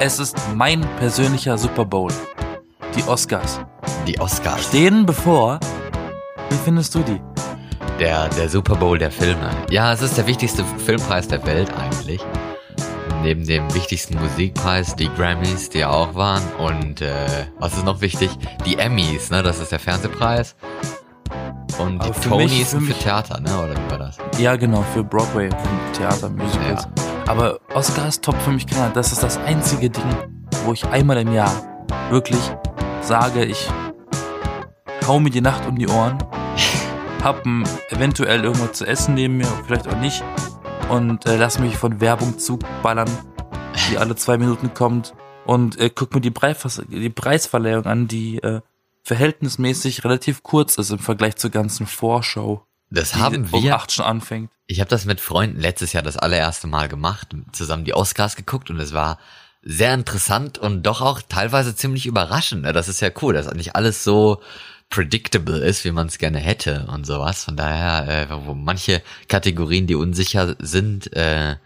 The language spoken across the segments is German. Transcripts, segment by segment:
Es ist mein persönlicher Super Bowl. Die Oscars. Die Oscars. Stehen bevor. Wie findest du die? Der, der Super Bowl der Filme. Ja, es ist der wichtigste Filmpreis der Welt eigentlich. Neben dem wichtigsten Musikpreis, die Grammys, die auch waren. Und äh, was ist noch wichtig? Die Emmys, ne? Das ist der Fernsehpreis. Und die für Tonys mich- für sind für mich- Theater, ne? Oder wie war das? Ja, genau, für Broadway, für Theater, Musicals. Aber Oscars top für mich keiner. Das ist das einzige Ding, wo ich einmal im Jahr wirklich sage, ich hau mir die Nacht um die Ohren, hab eventuell irgendwas zu essen neben mir, vielleicht auch nicht, und äh, lass mich von Werbung zuballern, die alle zwei Minuten kommt, und äh, guck mir die, Preis, die Preisverleihung an, die äh, verhältnismäßig relativ kurz ist im Vergleich zur ganzen Vorschau, Das haben um wir. acht schon anfängt. Ich habe das mit Freunden letztes Jahr das allererste Mal gemacht, zusammen die Oscars geguckt und es war sehr interessant und doch auch teilweise ziemlich überraschend. ne? Das ist ja cool, dass nicht alles so predictable ist, wie man es gerne hätte und sowas. Von daher, äh, wo manche Kategorien, die unsicher sind, äh,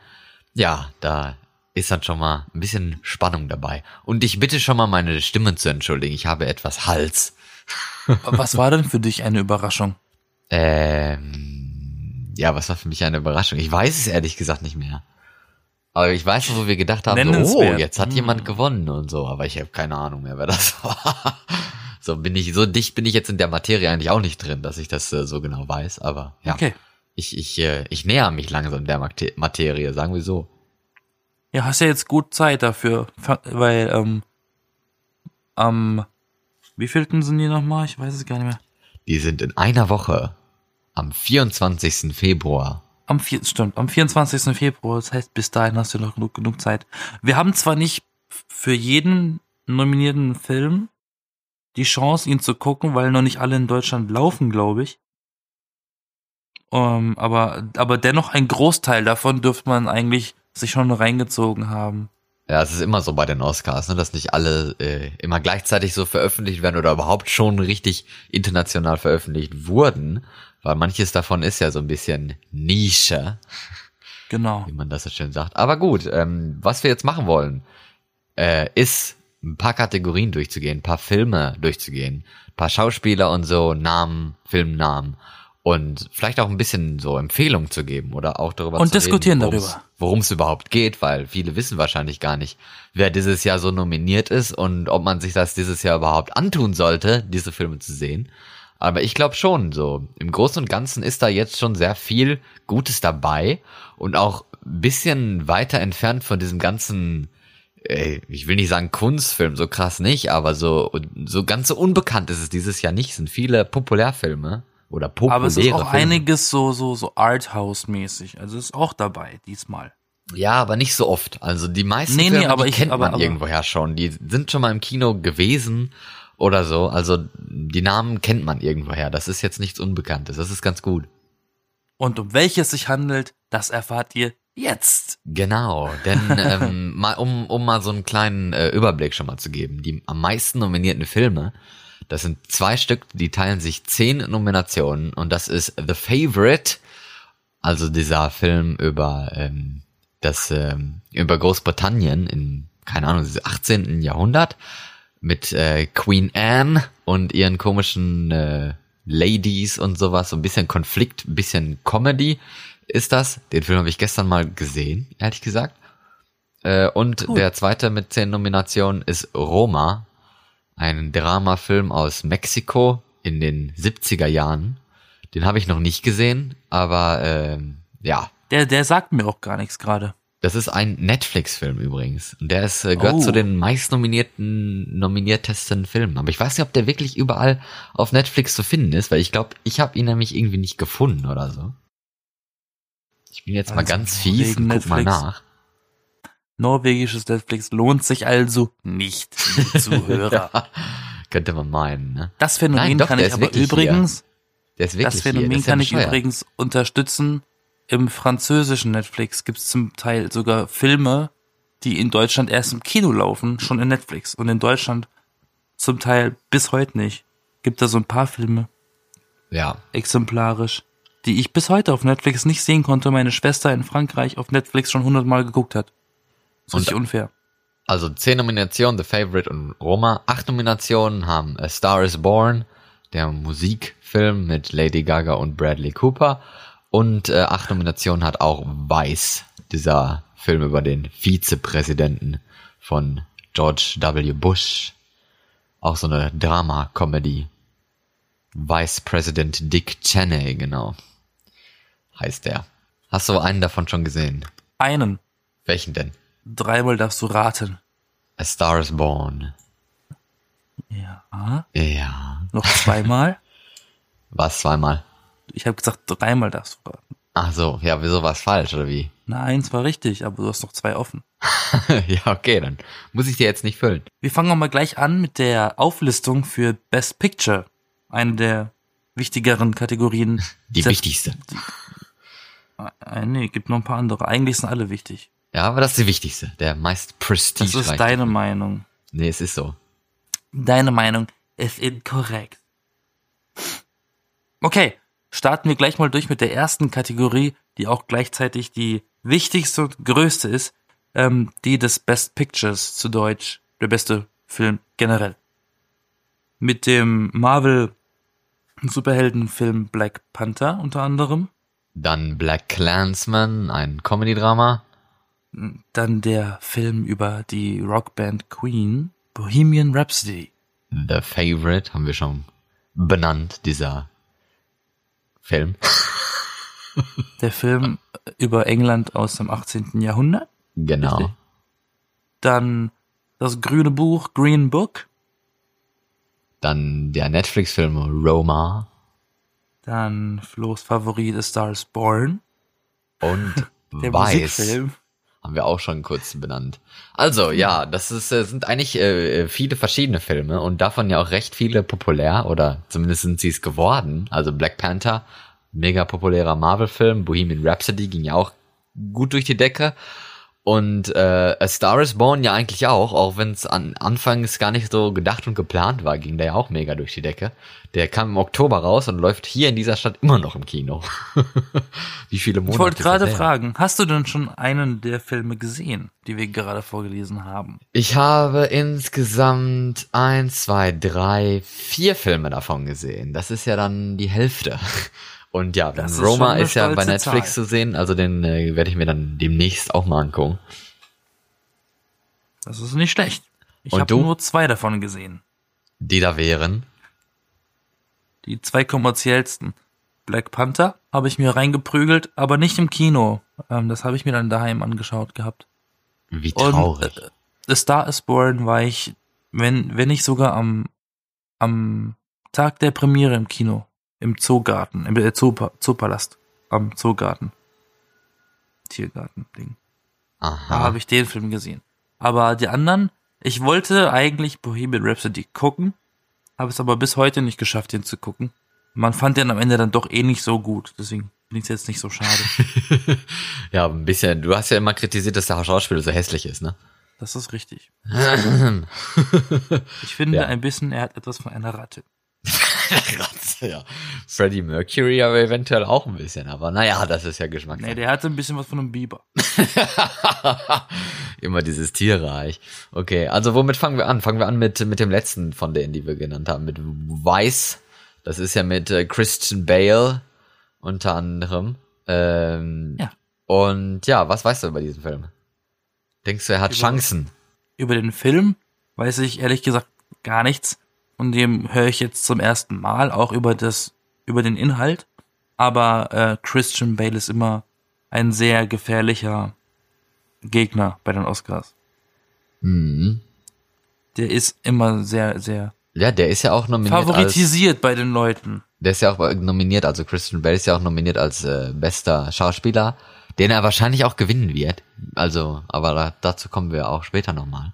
ja, da ist dann schon mal ein bisschen Spannung dabei. Und ich bitte schon mal meine Stimme zu entschuldigen. Ich habe etwas Hals. Was war denn für dich eine Überraschung? Ähm, ja, was war für mich eine Überraschung? Ich weiß es ehrlich gesagt nicht mehr. Aber ich weiß noch, wo wir gedacht haben, so, oh, jetzt hat Hm. jemand gewonnen und so. Aber ich habe keine Ahnung mehr, wer das war. So bin ich, so dicht bin ich jetzt in der Materie eigentlich auch nicht drin, dass ich das äh, so genau weiß. Aber ja, Okay. ich, ich, äh, ich näher mich langsam der Mate- Materie, sagen wir so. Ja, hast ja jetzt gut Zeit dafür, weil ähm, am wievielten sind die nochmal? Ich weiß es gar nicht mehr. Die sind in einer Woche am 24. Februar. Am vier, stimmt, am 24. Februar. Das heißt, bis dahin hast du noch genug, genug Zeit. Wir haben zwar nicht für jeden nominierten Film die Chance, ihn zu gucken, weil noch nicht alle in Deutschland laufen, glaube ich. Ähm, aber, aber dennoch ein Großteil davon dürfte man eigentlich sich schon reingezogen haben. Ja, es ist immer so bei den Oscars, ne, dass nicht alle äh, immer gleichzeitig so veröffentlicht werden oder überhaupt schon richtig international veröffentlicht wurden, weil manches davon ist ja so ein bisschen Nische, Genau. wie man das so schön sagt. Aber gut, ähm, was wir jetzt machen wollen, äh, ist ein paar Kategorien durchzugehen, ein paar Filme durchzugehen, ein paar Schauspieler und so, Namen, Filmnamen und vielleicht auch ein bisschen so Empfehlungen zu geben oder auch darüber Und zu diskutieren reden, darüber. Worum es überhaupt geht, weil viele wissen wahrscheinlich gar nicht, wer dieses Jahr so nominiert ist und ob man sich das dieses Jahr überhaupt antun sollte, diese Filme zu sehen. Aber ich glaube schon, so im Großen und Ganzen ist da jetzt schon sehr viel Gutes dabei und auch ein bisschen weiter entfernt von diesem ganzen, äh, ich will nicht sagen Kunstfilm, so krass nicht, aber so, so ganz so unbekannt ist es dieses Jahr nicht. Es sind viele Populärfilme oder populäre Aber es ist auch Filme. einiges so, so, so Arthouse-mäßig. Also ist auch dabei diesmal. Ja, aber nicht so oft. Also die meisten Nee, nee, Filme, aber die ich- kennt aber- man aber- irgendwoher schon. Die sind schon mal im Kino gewesen oder so. Also die Namen kennt man irgendwoher. Das ist jetzt nichts Unbekanntes. Das ist ganz gut. Und um welches sich handelt, das erfahrt ihr jetzt. Genau, denn ähm, mal, um, um mal so einen kleinen äh, Überblick schon mal zu geben, die am meisten nominierten Filme, das sind zwei Stück, die teilen sich zehn Nominationen und das ist The Favorite, also dieser Film über ähm, das ähm, über Großbritannien in keine Ahnung, das 18. Jahrhundert mit äh, Queen Anne und ihren komischen äh, Ladies und sowas, so ein bisschen Konflikt, ein bisschen Comedy ist das. Den Film habe ich gestern mal gesehen, ehrlich gesagt. Äh, und Cool. der zweite mit zehn Nominationen ist Roma, ein Dramafilm aus Mexiko in den 70er Jahren. Den habe ich noch nicht gesehen, aber ähm, ja, Der, der sagt mir auch gar nichts gerade. das ist ein Netflix-Film übrigens. Und der ist, äh, gehört Oh. zu den meist nominierten, nominiertesten Filmen. Aber ich weiß nicht, ob der wirklich überall auf Netflix zu finden ist, weil ich glaube, ich habe ihn nämlich irgendwie nicht gefunden oder so. Ich bin jetzt mal Also, ganz fies und guck mal Netflix. nach. Norwegisches Netflix lohnt sich also nicht, Zuhörer. Ja, könnte man meinen, ne? Das Phänomen Nein, doch, kann ich aber übrigens, das Phänomen. Das kann ich übrigens unterstützen. Im französischen Netflix gibt es zum Teil sogar Filme, die in Deutschland erst im Kino laufen, schon in Netflix. Und in Deutschland zum Teil bis heute nicht. Gibt da so ein paar Filme, Ja, exemplarisch, die ich bis heute auf Netflix nicht sehen konnte, meine Schwester in Frankreich auf Netflix schon hundertmal geguckt hat. Das ist Und- unfair. Also zehn Nominationen, The Favorite und Roma. Acht Nominationen haben A Star is Born, der Musikfilm mit Lady Gaga und Bradley Cooper. Und äh, acht Nominationen hat auch Vice, dieser Film über den Vizepräsidenten von George W. Bush. Auch so eine Drama-Comedy. Vice President Dick Cheney, genau. Heißt der. Hast du einen davon schon gesehen? Einen. Welchen denn? Dreimal darfst du raten. A Star is Born. Ja. Ja. Noch zweimal? Was zweimal? Ich habe gesagt, dreimal darfst du raten. Ach so, ja, wieso war es falsch, oder wie? Nein, es war richtig, aber du hast noch zwei offen. ja, okay, dann muss ich dir jetzt nicht füllen. Wir fangen auch mal gleich an mit der Auflistung für Best Picture. Eine der wichtigeren Kategorien. Die wichtigste. Äh, nee, gibt noch ein paar andere. Eigentlich sind alle wichtig. Ja, aber das ist die wichtigste. Der meist prestige. Das ist deine Meinung. Nee, es ist so. Deine Meinung ist inkorrekt. Okay, starten wir gleich mal durch mit der ersten Kategorie, die auch gleichzeitig die wichtigste und größte ist, ähm, die des Best Pictures zu Deutsch, der beste Film generell. Mit dem Marvel Superheldenfilm Black Panther unter anderem, Dann Black Clansman, ein Comedy-Drama. Dann der Film über die Rockband Queen, Bohemian Rhapsody, The Favorite haben wir schon benannt, dieser Film. der Film über England aus dem 18. Jahrhundert, Genau. Richtig. dann das grüne Buch Green Book, Dann der Netflix-Film Roma dann Flo's Favorit A Star is Born, und der Weiß Musikfilm. Haben wir auch schon kurz benannt. Also ja, das ist, äh, sind eigentlich äh, viele verschiedene Filme und davon ja auch recht viele populär oder zumindest sind sie es geworden. Also Black Panther, mega populärer Marvel-Film, Bohemian Rhapsody ging ja auch gut durch die Decke. Und äh, A Star is Born ja eigentlich auch, auch wenn es an Anfangs gar nicht so gedacht und geplant war, ging der ja auch mega durch die Decke. Der kam im Oktober raus und läuft hier in dieser Stadt immer noch im Kino. Wie viele Monate? Ich wollte gerade fragen, hast du denn schon einen der Filme gesehen, die wir gerade vorgelesen haben? Ich habe insgesamt eins, zwei, drei, vier Filme davon gesehen. Das ist ja dann die Hälfte. Und ja, Das Roma ist ja bei Netflix Zahl. zu sehen, also den äh, werde ich mir dann demnächst auch mal angucken. Das ist nicht schlecht. Ich Und habe nur zwei davon gesehen. Die da wären. Die zwei kommerziellsten. Black Panther habe ich mir reingeprügelt, aber nicht im Kino. Ähm, das habe ich mir dann daheim angeschaut gehabt. Wie Und traurig. äh, The Star is Born war ich, wenn, wenn nicht sogar am, am Tag der Premiere im Kino. Im Zoogarten, im äh, Zoopa Zoopalast. Am Zoogarten. Tiergarten-Ding. Da Aha. habe ich den Film gesehen. Aber die anderen, ich wollte eigentlich Bohemian Rhapsody gucken, habe es aber bis heute nicht geschafft, den zu gucken. Man fand den am Ende dann doch eh nicht so gut, deswegen bin ich jetzt nicht so schade. ja, ein bisschen. Du hast ja immer kritisiert, dass der Schauspieler so hässlich ist, ne? Das ist richtig. Ich finde Ja. ein bisschen, er hat etwas von einer Ratte. Ratze, ja. Freddie Mercury aber eventuell auch ein bisschen, aber naja, das ist ja Geschmackssache. Nee, der hatte ein bisschen was von einem Biber. Immer dieses Tierreich. Okay, also womit fangen wir an? Fangen wir an mit, mit dem letzten von denen, die wir genannt haben, mit Vice. Das ist ja mit äh, Christian Bale unter anderem. Ähm, Ja. Und ja, was weißt du über diesen Film? Denkst du, er hat Über- Chancen? Über den Film weiß ich ehrlich gesagt gar nichts. Und dem höre ich jetzt zum ersten Mal, auch über das, über den Inhalt. Aber äh, Christian Bale ist immer ein sehr gefährlicher Gegner bei den Oscars. Mhm. Der ist immer sehr, sehr Ja, der ist ja auch nominiert als, favoritisiert bei den Leuten. der ist ja auch nominiert, also Christian Bale ist ja auch nominiert als äh, bester Schauspieler, den er wahrscheinlich auch gewinnen wird. Also, aber da, dazu kommen wir auch später nochmal.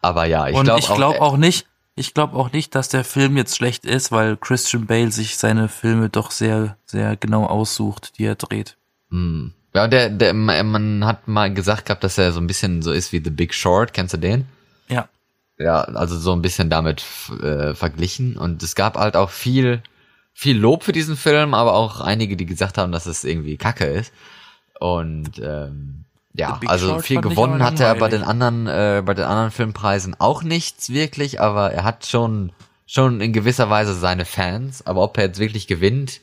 Aber ja, ich Und glaube ich glaube auch nicht, ich glaube auch nicht, dass der Film jetzt schlecht ist, weil Christian Bale sich seine Filme doch sehr, sehr genau aussucht, die er dreht. Hm. Ja, der, der, man hat mal gesagt gehabt, dass er so ein bisschen so ist wie The Big Short. Kennst du den? Ja. Ja, also so ein bisschen damit äh, verglichen. Und es gab halt auch viel, viel Lob für diesen Film, aber auch einige, die gesagt haben, dass es irgendwie Kacke ist. Und ähm, Ja, also Short viel gewonnen hat er bei den anderen, äh, bei den anderen Filmpreisen auch nichts wirklich, aber er hat schon, schon in gewisser Weise seine Fans. Aber ob er jetzt wirklich gewinnt,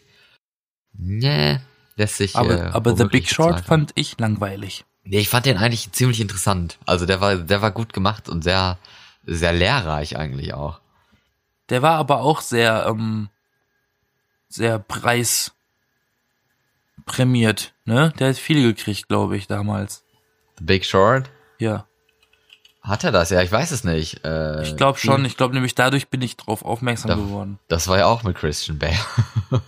nee, lässt sich. Aber, äh, aber The Big Short bezweifeln. fand ich langweilig. Nee, ich fand den eigentlich ziemlich interessant. Also der war, der war gut gemacht und sehr, sehr lehrreich eigentlich auch. Der war aber auch sehr, ähm, sehr preisprämiert, ne? Der hat viel gekriegt, glaube ich, damals. The Big Short. Ja. Hat er das? Ja, ich weiß es nicht. Äh, Ich glaube schon. Ich glaube nämlich dadurch bin ich drauf aufmerksam Da- geworden. Das war ja auch mit Christian Bale.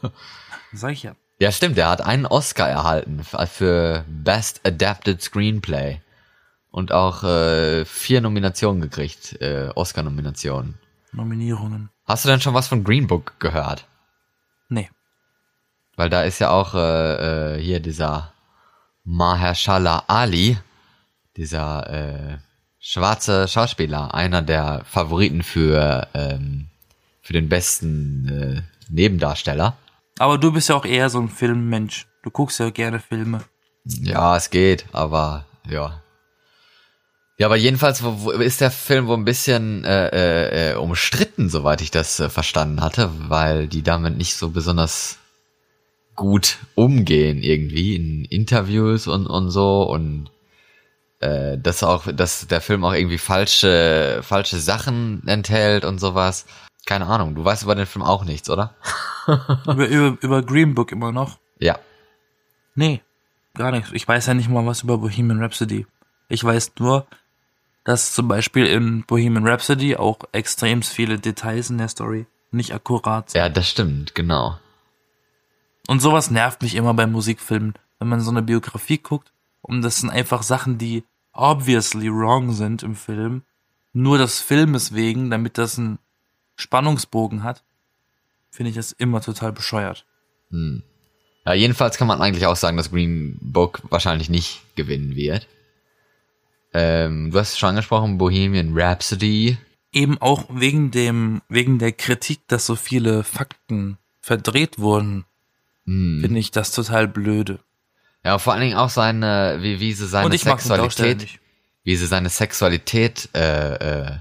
Sag ich ja. Ja, stimmt, er hat einen Oscar erhalten f- für Best Adapted Screenplay. Und auch äh, vier Nominationen gekriegt, äh, Oscar-Nominationen. Nominierungen. Hast du denn schon was von Green Book gehört? Weil da ist ja auch äh, äh, hier dieser Mahershala Ali, dieser äh, schwarze Schauspieler, einer der Favoriten für, ähm, für den besten äh, Nebendarsteller. Aber du bist ja auch eher so ein Filmmensch. Du guckst ja gerne Filme. Ja, es geht, aber ja. Ja, aber jedenfalls wo, wo ist der Film wohl ein bisschen äh, äh, äh, umstritten, soweit ich das äh, verstanden hatte, weil die damit nicht so besonders gut umgehen irgendwie in Interviews und und so und äh, dass auch dass der Film auch irgendwie falsche falsche Sachen enthält und sowas. Keine Ahnung, du weißt über den Film auch nichts, oder? über, über, über Green Book immer noch. Ja. Nee, gar nichts. Ich weiß ja nicht mal was über Bohemian Rhapsody. Ich weiß nur, dass zum Beispiel in Bohemian Rhapsody auch extrem viele Details in der Story nicht akkurat sind. Ja, das stimmt, genau. Und sowas nervt mich immer bei Musikfilmen, wenn man so eine Biografie guckt und das sind einfach Sachen, die obviously wrong sind im Film, nur des Filmes wegen, damit das einen Spannungsbogen hat, finde ich das immer total bescheuert. Hm. Ja, jedenfalls kann man eigentlich auch sagen, dass Green Book wahrscheinlich nicht gewinnen wird. Ähm, du hast es schon angesprochen, Bohemian Rhapsody. Eben auch wegen dem, wegen der Kritik, dass so viele Fakten verdreht wurden, Hm. finde ich das total blöde. Ja, vor allen Dingen auch seine, wie, wie sie seine Sexualität, wie sie seine Sexualität äh, äh,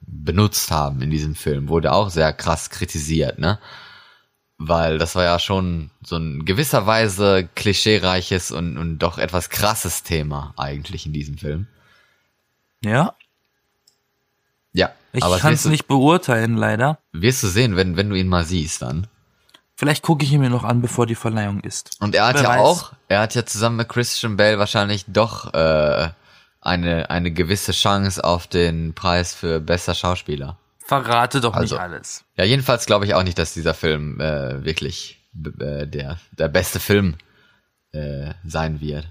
benutzt haben in diesem Film, wurde auch sehr krass kritisiert, ne? Weil das war ja schon so ein gewisser Weise klischeereiches und, und doch etwas krasses Thema eigentlich in diesem Film. Ja, Ja, ich kann es du, nicht beurteilen, leider. wirst du sehen, wenn, wenn du ihn mal siehst dann. Vielleicht gucke ich ihn mir noch an, bevor die Verleihung ist. Und er hat Wer ja weiß. auch, er hat ja zusammen mit Christian Bale wahrscheinlich doch äh, eine, eine gewisse Chance auf den Preis für bester Schauspieler. Verrate doch Also- nicht alles. Ja, jedenfalls glaube ich auch nicht, dass dieser Film äh, wirklich äh, der, der beste Film äh, sein wird.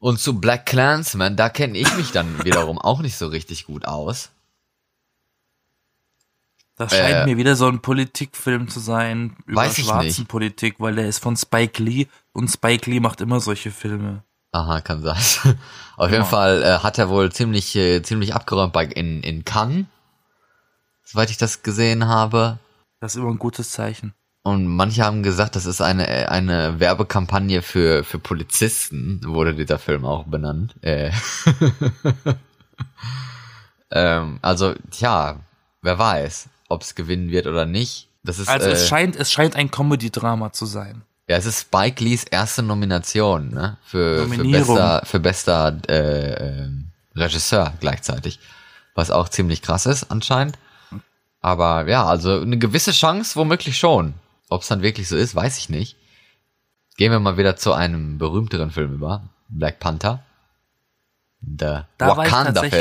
Und zu Black Clansman, da kenne ich mich dann wiederum auch nicht so richtig gut aus. Das scheint Äh, mir wieder so ein Politikfilm zu sein über weiß ich Schwarzenpolitik, weil der ist von Spike Lee und Spike Lee macht immer solche Filme. Aha, kann sein. Auf jeden Genau. Fall äh, hat er wohl ziemlich, äh, ziemlich abgeräumt bei, in, in Cannes, soweit ich das gesehen habe. Das ist immer ein gutes Zeichen. Und manche haben gesagt, das ist eine, eine Werbekampagne für, für Polizisten, wurde dieser Film auch benannt. Äh. ähm, also, tja, wer weiß, ob es gewinnen wird oder nicht. Das ist, Also äh, es scheint, es scheint ein Comedy-Drama zu sein. ja, es ist Spike Lees erste Nomination, ne? Für, für bester, für bester äh, äh, Regisseur gleichzeitig. Was auch ziemlich krass ist, anscheinend. Aber ja, also eine gewisse Chance womöglich schon. Ob es dann wirklich so ist, weiß ich nicht. Gehen wir mal wieder zu einem berühmteren Film über. Black Panther. The Da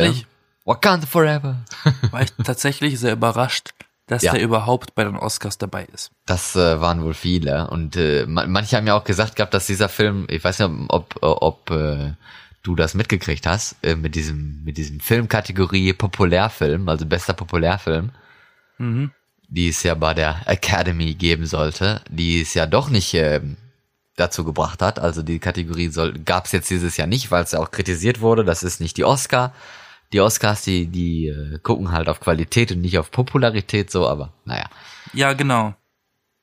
ich Wakanda Forever. War ich tatsächlich sehr überrascht, dass Ja. der überhaupt bei den Oscars dabei ist. Das äh, waren wohl viele. Und äh, ma- manche haben ja auch gesagt gehabt, dass dieser Film, ich weiß nicht, ob, ob äh, du das mitgekriegt hast, äh, mit diesem, mit diesem Filmkategorie Populärfilm, also bester Populärfilm, Mhm. die es ja bei der Academy geben sollte, die es ja doch nicht ähm, dazu gebracht hat. Also die Kategorie soll, gab es jetzt dieses Jahr nicht, weil es ja auch kritisiert wurde. Das ist nicht die Oscar. Die Oscars, die, die äh, gucken halt auf Qualität und nicht auf Popularität so, aber naja. Ja, genau.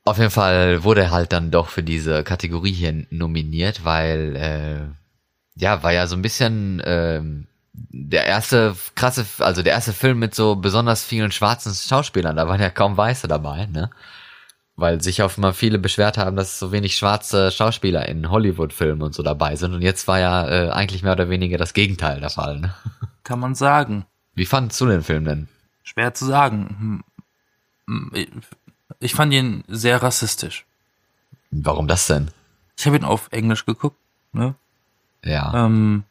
Auf jeden Fall wurde er halt dann doch für diese Kategorie hier nominiert, weil äh, ja, war ja so ein bisschen ähm, der erste krasse, also der erste Film mit so besonders vielen schwarzen Schauspielern. Da waren ja kaum Weiße dabei, ne? Weil sich auf mal viele beschwert haben, dass so wenig schwarze Schauspieler in Hollywood-Filmen und so dabei sind. Und jetzt war ja äh, eigentlich mehr oder weniger das Gegenteil der Fall. Ne? Kann man sagen. Wie fandest du den Film denn? Schwer zu sagen. Hm, hm, ich fand ihn sehr rassistisch. Warum das denn? Ich habe ihn auf Englisch geguckt, ne? Ja. Ähm,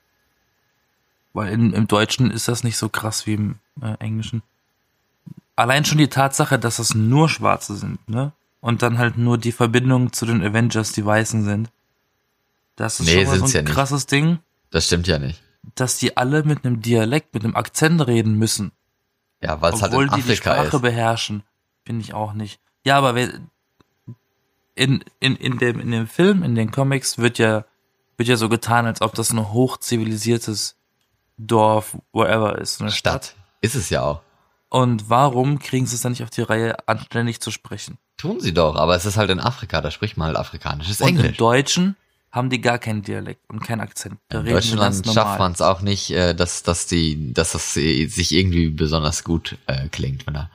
weil in, im Deutschen ist das nicht so krass wie im äh, Englischen. Allein schon die Tatsache, dass es nur Schwarze sind, ne? Und dann halt nur die Verbindung zu den Avengers, die Weißen sind. Das ist Nee, schon mal so ein ja nicht. krasses Ding, Das stimmt ja nicht. Dass die alle mit einem Dialekt, mit einem Akzent reden müssen. Ja, weil es halt Obwohl in die die Afrika Sprache ist. beherrschen. Finde ich auch nicht. Ja, aber in, in, in, dem, in dem Film, in den Comics wird ja, wird ja so getan, als ob das ein hochzivilisiertes Dorf, wherever ist. Eine Stadt. Ist es ja auch. Und warum kriegen sie es dann nicht auf die Reihe, anständig zu sprechen? Tun sie doch, aber es ist halt in Afrika, da spricht man halt afrikanisches Und im Englisch. Deutschen haben die gar keinen Dialekt und keinen Akzent. Da In Deutschland schafft man es auch nicht, äh, dass, dass die, dass das äh, sich irgendwie besonders gut äh, klingt, wenn er.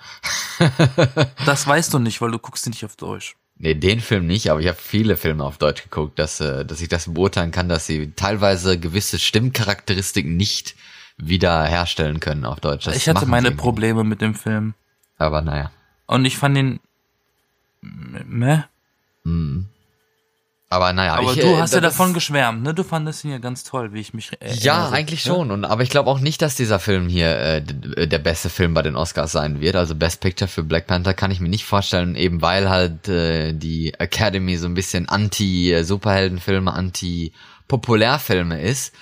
Das weißt du nicht, weil du guckst die nicht auf Deutsch. Nee, den Film nicht, aber ich habe viele Filme auf Deutsch geguckt, dass, äh, dass ich das beurteilen kann, dass sie teilweise gewisse Stimmcharakteristiken nicht wieder herstellen können auf Deutsch. Das ich hatte meine irgendwie. Probleme mit dem Film. Aber naja. Und ich fand den, meh. Aber naja, Aber ich, du äh, hast ja das- davon geschwärmt, ne? Du fandest ihn ja ganz toll, wie ich mich erinnere. Ja, eigentlich ne? schon. Und aber ich glaube auch nicht, dass dieser Film hier äh, der beste Film bei den Oscars sein wird. Also Best Picture für Black Panther kann ich mir nicht vorstellen, eben weil halt äh, die Academy so ein bisschen anti-Superheldenfilme, anti-Populärfilme ist.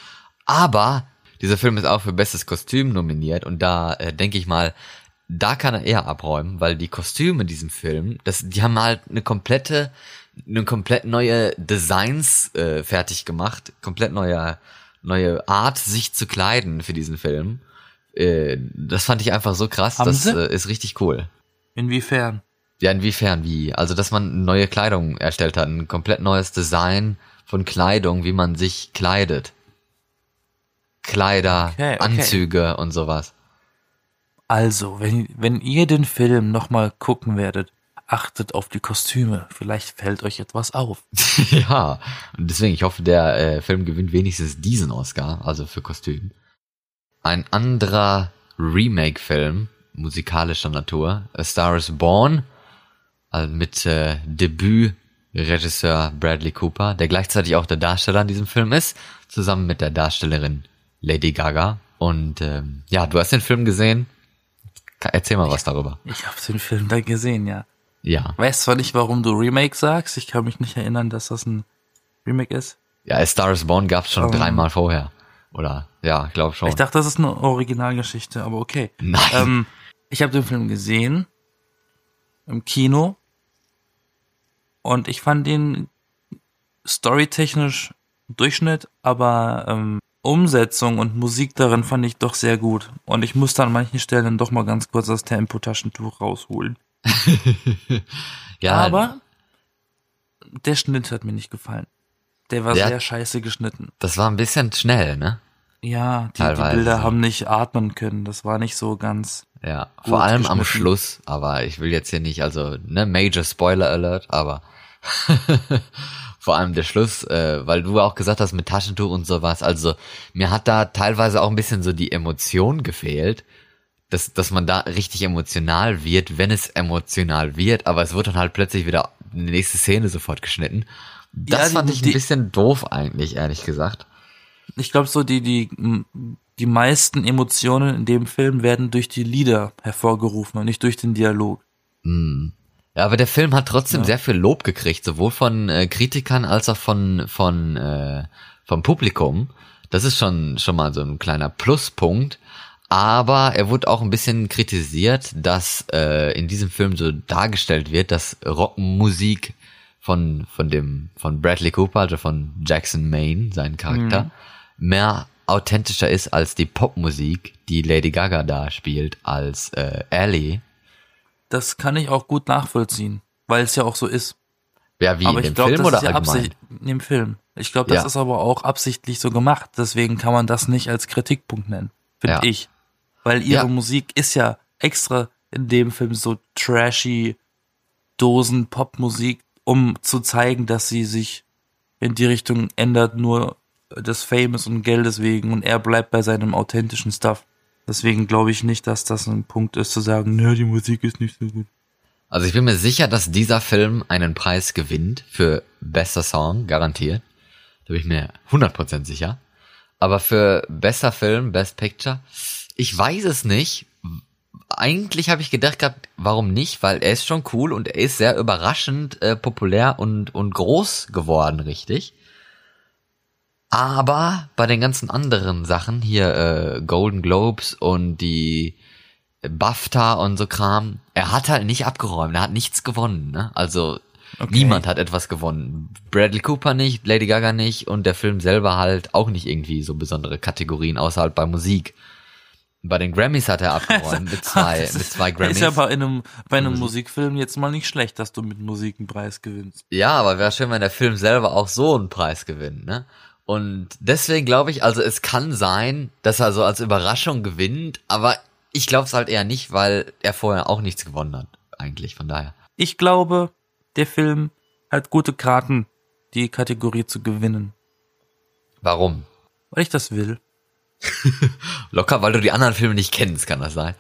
Aber dieser Film ist auch für bestes Kostüm nominiert und da äh, denke ich mal, da kann er eher abräumen, weil die Kostüme in diesem Film, das, die haben halt eine komplette, eine komplett neue Designs äh, fertig gemacht, komplett neue, neue Art, sich zu kleiden für diesen Film. Äh, das fand ich einfach so krass, Haben das äh, ist richtig cool. Inwiefern? Ja, inwiefern wie? Also, dass man neue Kleidung erstellt hat, ein komplett neues Design von Kleidung, wie man sich kleidet. Kleider, Okay, okay. Anzüge und sowas. Also, wenn, wenn ihr den Film nochmal gucken werdet, achtet auf die Kostüme. Vielleicht fällt euch etwas auf. ja, und deswegen, ich hoffe, der äh, Film gewinnt wenigstens diesen Oscar, also für Kostüm. Ein anderer Remake-Film, musikalischer Natur, A Star is Born, also mit äh, Debüt-Regisseur Bradley Cooper, der gleichzeitig auch der Darsteller in diesem Film ist, zusammen mit der Darstellerin Lady Gaga. Und ähm, ja, du hast den Film gesehen. Erzähl mal was darüber. Ich habe den Film da gesehen, ja. Ja. Weiß zwar nicht, warum du Remake sagst. Ich kann mich nicht erinnern, dass das ein Remake ist. Ja, Star is Born gab's schon Ähm. dreimal vorher. Oder, ja, glaub schon. Ich dachte, das ist eine Originalgeschichte, aber okay. Nein. Ähm, ich habe den Film gesehen im Kino und ich fand ihn storytechnisch Durchschnitt, aber ähm, Umsetzung und Musik darin fand ich doch sehr gut. Und ich musste an manchen Stellen doch mal ganz kurz das Tempo-Taschentuch rausholen. ja, Aber der Schnitt hat mir nicht gefallen. Der war Der- sehr scheiße geschnitten. das war ein bisschen schnell, ne? Ja, die, die. Bilder haben nicht atmen können. Das war nicht so ganz. Ja, vor allem am. Schluss, aber ich will jetzt hier nicht, also, ne, Major Spoiler Alert, aber vor allem der Schluss, äh, weil du auch gesagt hast mit Taschentuch und sowas, also mir hat da teilweise auch ein bisschen so die Emotion gefehlt, dass, dass man da richtig emotional wird, wenn es emotional wird, aber es wird dann halt plötzlich wieder die nächste Szene sofort geschnitten. Das Ja, die- fand ich ein die- bisschen doof eigentlich, ehrlich gesagt. Ich glaube so die die die meisten Emotionen in dem Film werden durch die Lieder hervorgerufen und nicht durch den Dialog. Ja, aber der Film hat trotzdem sehr viel Lob gekriegt, sowohl von äh, Kritikern als auch von von äh, vom Publikum. Das ist schon schon mal so ein kleiner Pluspunkt. Aber er wurde auch ein bisschen kritisiert, dass äh, in diesem Film so dargestellt wird, dass Rockmusik von von dem von Bradley Cooper, also von Jackson Maine, sein Charakter, mehr authentischer ist als die Popmusik, die Lady Gaga da spielt als äh, Ellie. Das kann ich auch gut nachvollziehen, weil es ja auch so ist. Ja, wie aber in dem glaube, Film oder ja allgemein? In dem Film. Ich glaube, das Ja. ist aber auch absichtlich so gemacht. Deswegen kann man das nicht als Kritikpunkt nennen, finde Ja. ich. Weil ihre Ja. Musik ist ja extra in dem Film so trashy Dosen-Pop-Musik, um zu zeigen, dass sie sich in die Richtung ändert, nur des Fames und Geldes wegen und er bleibt bei seinem authentischen Stuff. Deswegen glaube ich nicht, dass das ein Punkt ist zu sagen, ne, die Musik ist nicht so gut. Also ich bin mir sicher, dass dieser Film einen Preis gewinnt für bester Song, garantiert. Da bin ich mir 100% sicher. Aber für bester Film, Best Picture, ich weiß es nicht. Eigentlich habe ich gedacht gehabt, warum nicht? Weil er ist schon cool und er ist sehr überraschend äh, populär und, und groß geworden, richtig. Aber bei den ganzen anderen Sachen, hier äh, Golden Globes und die BAFTA und so Kram, er hat halt nicht abgeräumt, er hat nichts gewonnen, ne? Also Okay. niemand hat etwas gewonnen. Bradley Cooper nicht, Lady Gaga nicht und der Film selber halt auch nicht irgendwie so besondere Kategorien, außer halt bei Musik. Bei den Grammys hat er abgeräumt mit zwei, Das mit zwei Grammys. Ist ja bei einem, bei einem Musik. Musikfilm jetzt mal nicht schlecht, dass du mit Musik einen Preis gewinnst. Ja, aber wäre schön, wenn der Film selber auch so einen Preis gewinnt, ne? Und deswegen glaube ich, also es kann sein, dass er so als Überraschung gewinnt, aber ich glaube es halt eher nicht, weil er vorher auch nichts gewonnen hat, eigentlich, von daher. Ich glaube, der Film hat gute Karten, die Kategorie zu gewinnen. Warum? Weil ich das will. Locker, weil du die anderen Filme nicht kennst, kann das sein?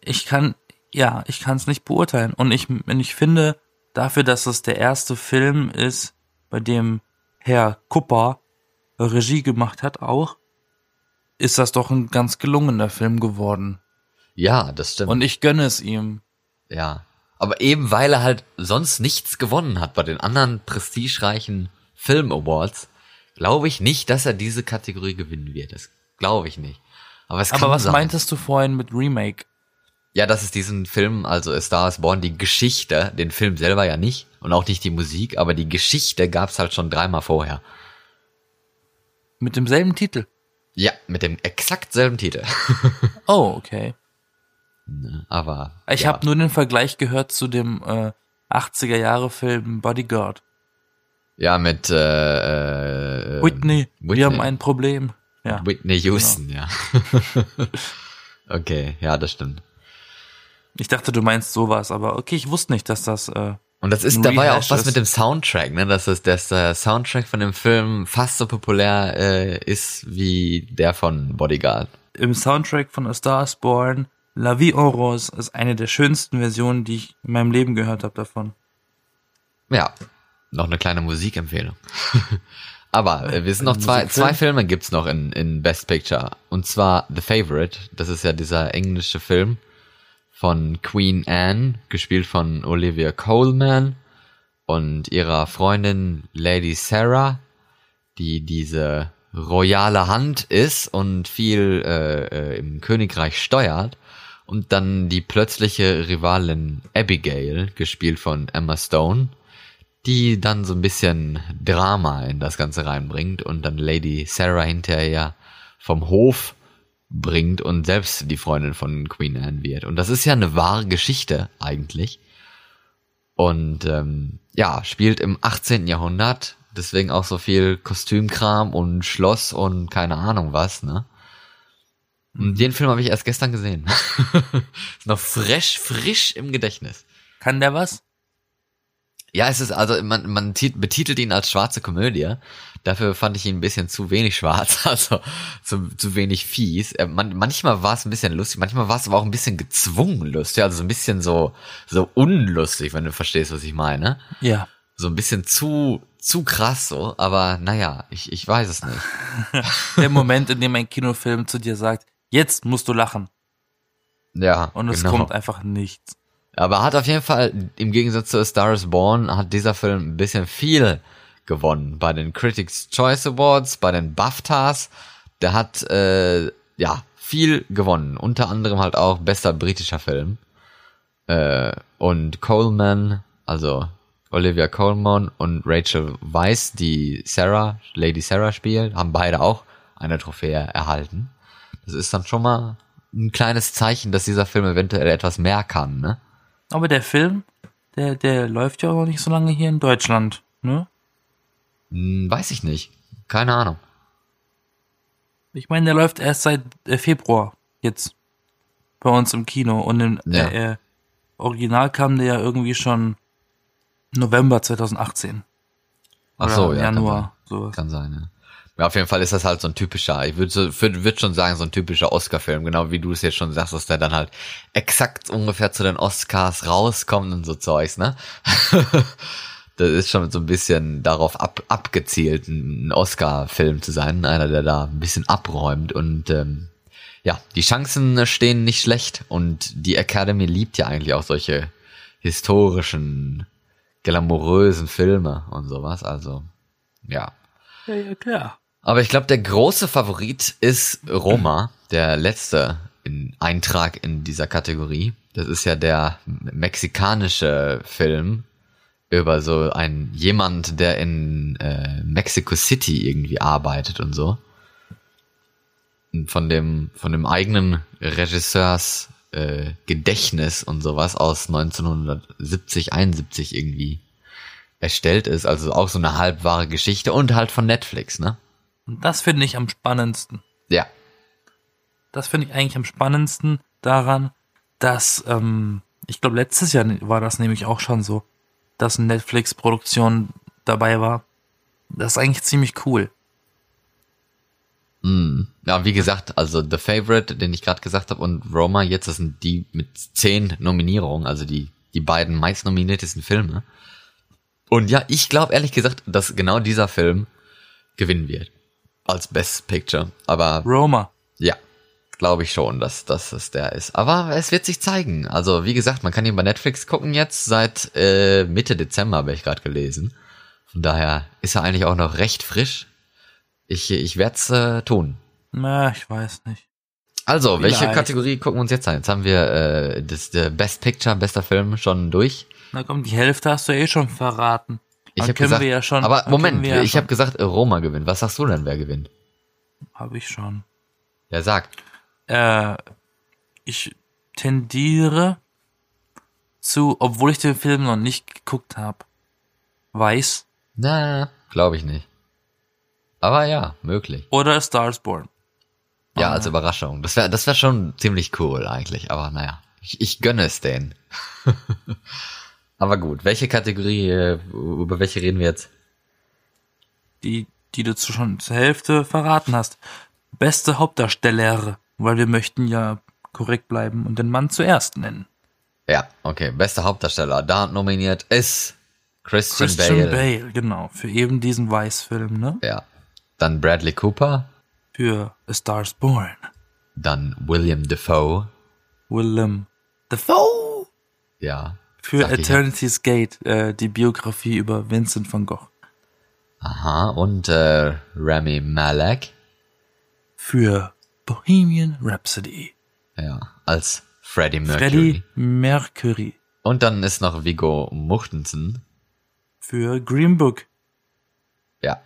Ich kann, ja, ich kann es nicht beurteilen. Und ich, ich finde, dafür, dass es der erste Film ist, bei dem Herr Kupper Regie gemacht hat auch, ist das doch ein ganz gelungener Film geworden. Ja, das stimmt. Und ich gönne es ihm. ja. Aber eben weil er halt sonst nichts gewonnen hat bei den anderen prestigereichen Film Awards, glaube ich nicht, dass er diese Kategorie gewinnen wird. Das glaube ich nicht. Aber es Aber was sein. meintest du vorhin mit Remake? Ja, dass es diesen Film, also A Star is Born, die Geschichte, den Film selber ja nicht und auch nicht die Musik, aber die Geschichte gab's halt schon dreimal vorher. Mit demselben Titel? Ja, mit dem exakt selben Titel. Oh, okay. aber Ich ja. habe nur den Vergleich gehört zu dem äh, 80er Jahre Film Bodyguard. Ja mit äh, äh, Whitney, Whitney. wir haben ein Problem. Ja. Whitney Houston, ja. okay, ja, das stimmt. Ich dachte, du meinst sowas, aber okay, ich wusste nicht, dass das äh, Und das ist, Ein da war ja auch was ist- mit dem Soundtrack, ne? Dass das, dass der Soundtrack von dem Film fast so populär äh, ist wie der von Bodyguard. im Soundtrack von A Star is Born La Vie en Rose ist eine der schönsten Versionen, die ich in meinem Leben gehört habe davon. Ja, noch eine kleine Musikempfehlung. Aber äh, wir sind noch zwei, zwei Filme gibt's noch in, in Best Picture. Und zwar The Favorite, das ist ja dieser englische Film von Queen Anne, gespielt von Olivia Coleman und ihrer Freundin Lady Sarah, die diese royale Hand ist und viel äh, äh, im Königreich steuert. Und dann die plötzliche Rivalin Abigail, gespielt von Emma Stone, die dann so ein bisschen Drama in das Ganze reinbringt und dann Lady Sarah hinterher vom Hof bringt und selbst die Freundin von Queen Anne wird. Und das ist ja eine wahre Geschichte eigentlich. Und ähm, ja, spielt im 18. Jahrhundert, deswegen auch so viel Kostümkram und Schloss und keine Ahnung was, ne? Und den Film habe ich erst gestern gesehen. ist noch frisch, frisch im Gedächtnis. Kann der was? Ja, es ist also, man, man tit- betitelt ihn als schwarze Komödie. Dafür fand ich ihn ein bisschen zu wenig schwarz, also zu, zu wenig fies. Äh, Man, manchmal war es ein bisschen lustig, manchmal war es aber auch ein bisschen gezwungen lustig, also so ein bisschen so, so unlustig, wenn du verstehst, was ich meine. Ja. So ein bisschen zu, zu krass so, aber naja, ich, ich weiß es nicht. Der Moment, in dem ein Kinofilm zu dir sagt, jetzt musst du lachen. Ja, Und es genau. kommt einfach nichts. Aber hat auf jeden Fall, im Gegensatz zu A Star is Born, hat dieser Film ein bisschen viel gewonnen. Bei den Critics Choice Awards, bei den BAFTAs. Der hat, äh, ja, viel gewonnen. Unter anderem halt auch bester britischer Film. Äh, und Coleman, also Olivia Coleman und Rachel Weisz, die Sarah, Lady Sarah spielt, haben beide auch eine Trophäe erhalten. Das ist dann schon mal ein kleines Zeichen, dass dieser Film eventuell etwas mehr kann, ne? Aber der Film der, der läuft ja auch noch nicht so lange hier in Deutschland, ne? Hm, weiß ich nicht. Keine Ahnung. Ich meine, der läuft erst seit äh, Februar jetzt bei uns im Kino und im Ja. äh, äh, Original kam der ja irgendwie schon November 2018. Ach Oder so, ja. kann Januar, sowas. Kann sein, ja. Ja, auf jeden Fall ist das halt so ein typischer, ich würde so, würd, würd schon sagen, so ein typischer Oscar-Film, genau wie du es jetzt schon sagst, dass der dann halt exakt ungefähr zu den Oscars rauskommt und so Zeugs, ne? das ist schon so ein bisschen darauf ab, abgezielt, ein Oscar-Film zu sein, einer, der da ein bisschen abräumt und ähm, ja, die Chancen stehen nicht schlecht und die Academy liebt ja eigentlich auch solche historischen, glamourösen Filme und sowas, also ja. Ja, ja, klar. Aber ich glaube, der große Favorit ist Roma, der letzte in Eintrag in dieser Kategorie. Das ist ja der mexikanische Film über so ein jemand, der in äh, Mexico City irgendwie arbeitet und so. Von dem von dem eigenen Regisseurs äh, Gedächtnis und sowas aus 1970 71 irgendwie erstellt ist. Also auch so eine halbwahre Geschichte und halt von Netflix, ne? Und das finde ich am spannendsten. Ja, Das finde ich eigentlich am spannendsten daran, dass, ähm, ich glaube, letztes Jahr war das nämlich auch schon so, dass eine Netflix-Produktion dabei war. Das ist eigentlich ziemlich cool. Mm. Ja, wie gesagt, also The Favorite, den ich gerade gesagt habe, und Roma jetzt, das sind die mit zehn Nominierungen, also die, die beiden meist nominiertesten Filme. Und ja, ich glaube ehrlich gesagt, dass genau dieser Film gewinnen wird. Als Best Picture. Aber Roma. ja, glaube ich schon, dass, dass es der ist. Aber es wird sich zeigen. Also wie gesagt, man kann ihn bei Netflix gucken jetzt seit äh, Mitte Dezember, habe ich gerade gelesen. Von daher ist er eigentlich auch noch recht frisch. Ich, ich werde es äh, tun. Na, ich weiß nicht. Also, welche Vielleicht. Kategorie gucken wir uns jetzt an? Jetzt haben wir äh, das der Best Picture, bester Film schon durch. Na komm, die Hälfte hast du eh schon verraten. Ich habe gesagt, wir ja schon. aber Moment, ja ich schon- habe gesagt, äh, Roma gewinnt. Was sagst du denn, wer gewinnt? Hab ich schon. Ja, sag. Äh, ich tendiere zu, obwohl ich den Film noch nicht geguckt habe, weiß Na, glaube ich nicht. Aber ja, möglich. oder A Star is Born. Ja, als Überraschung. Das wäre das wär schon ziemlich cool eigentlich, aber naja. Ich, ich gönne es denen. aber gut, welche Kategorie, äh, über welche reden wir jetzt? die, die du schon zur Hälfte verraten hast. Beste Hauptdarsteller, weil wir möchten ja korrekt bleiben und den Mann zuerst nennen. Ja, okay, bester Hauptdarsteller. Da nominiert ist Christian, Christian Bale. Bale. genau, für eben diesen Weißfilm, ne? Ja. Dann Bradley Cooper, Für A Star is Born. dann William Defoe, Willem Dafoe. ja. Für. Eternity's Gate, äh, die Biografie über Vincent van Gogh. Aha, und äh, Rami Malek, Für Bohemian Rhapsody. ja, als Freddie Mercury. Freddie Mercury. Und dann ist noch Viggo Mortensen, Für Green Book. ja.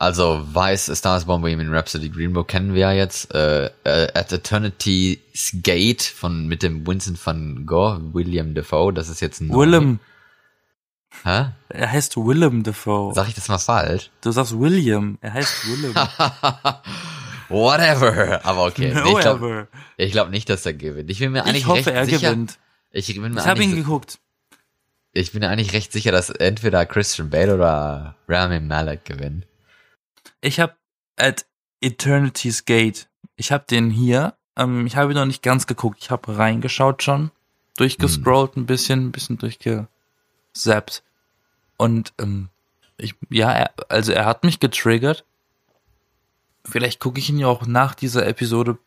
Also Weiß, A Star is Born, Bohemian Rhapsody, Green Book kennen wir ja jetzt. Äh, äh, At Eternity's Gate von mit dem Vincent van Gogh, William Defoe, das ist jetzt ein Willem. Hä? Er heißt Willem Dafoe. Sag ich das mal falsch? Du sagst William. Er heißt Willem. Whatever. Aber okay. Nee, ich glaube glaub nicht, dass er gewinnt. Ich bin mir eigentlich Ich hoffe, recht er sicher. gewinnt. Ich bin mir Ich habe ihn geguckt. Ich bin eigentlich recht sicher, dass entweder Christian Bale oder Rami Malek gewinnen. Ich habe at Eternity's Gate. Ich habe den hier. Ähm, ich habe ihn noch nicht ganz geguckt. Ich habe reingeschaut schon, durchgescrollt ein bisschen, ein bisschen durchgesappt. Und ähm, ich, ja, er, also er hat mich getriggert. Vielleicht gucke ich ihn ja auch nach dieser Episode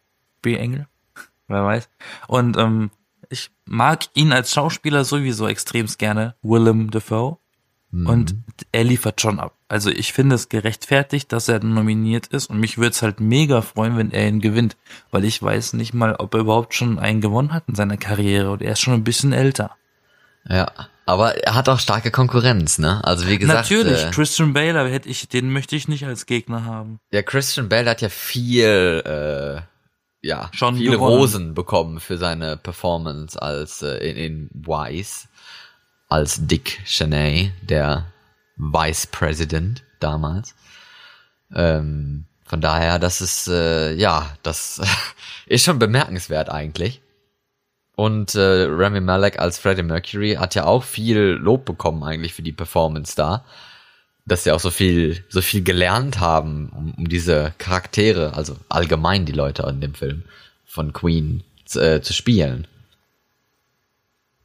B Engel. Wer weiß. Und ähm, ich mag ihn als Schauspieler sowieso extremst gerne, Willem Dafoe. Und er liefert schon ab. Also ich finde es gerechtfertigt, dass er nominiert ist und mich würde es halt mega freuen, wenn er ihn gewinnt, weil ich weiß nicht mal, ob er überhaupt schon einen gewonnen hat in seiner Karriere und er ist schon ein bisschen älter. Ja. Aber er hat auch starke Konkurrenz, ne? Also wie gesagt. Natürlich, Äh, Christian Bale, aber hätte ich, den möchte ich nicht als Gegner haben. ja, Christian Bale hat ja viel, äh, ja, Schon viele gewonnen. Rosen bekommen für seine Performance als äh, in, in Wise. als Dick Cheney, der Vice President damals. Ähm, von daher, das ist, äh, ja, das ist schon bemerkenswert eigentlich. Und äh, Rami Malek als Freddie Mercury hat ja auch viel Lob bekommen eigentlich für die Performance da. Dass sie auch so viel, so viel gelernt haben, um, um diese Charaktere, also allgemein die Leute in dem Film von Queen äh, zu spielen.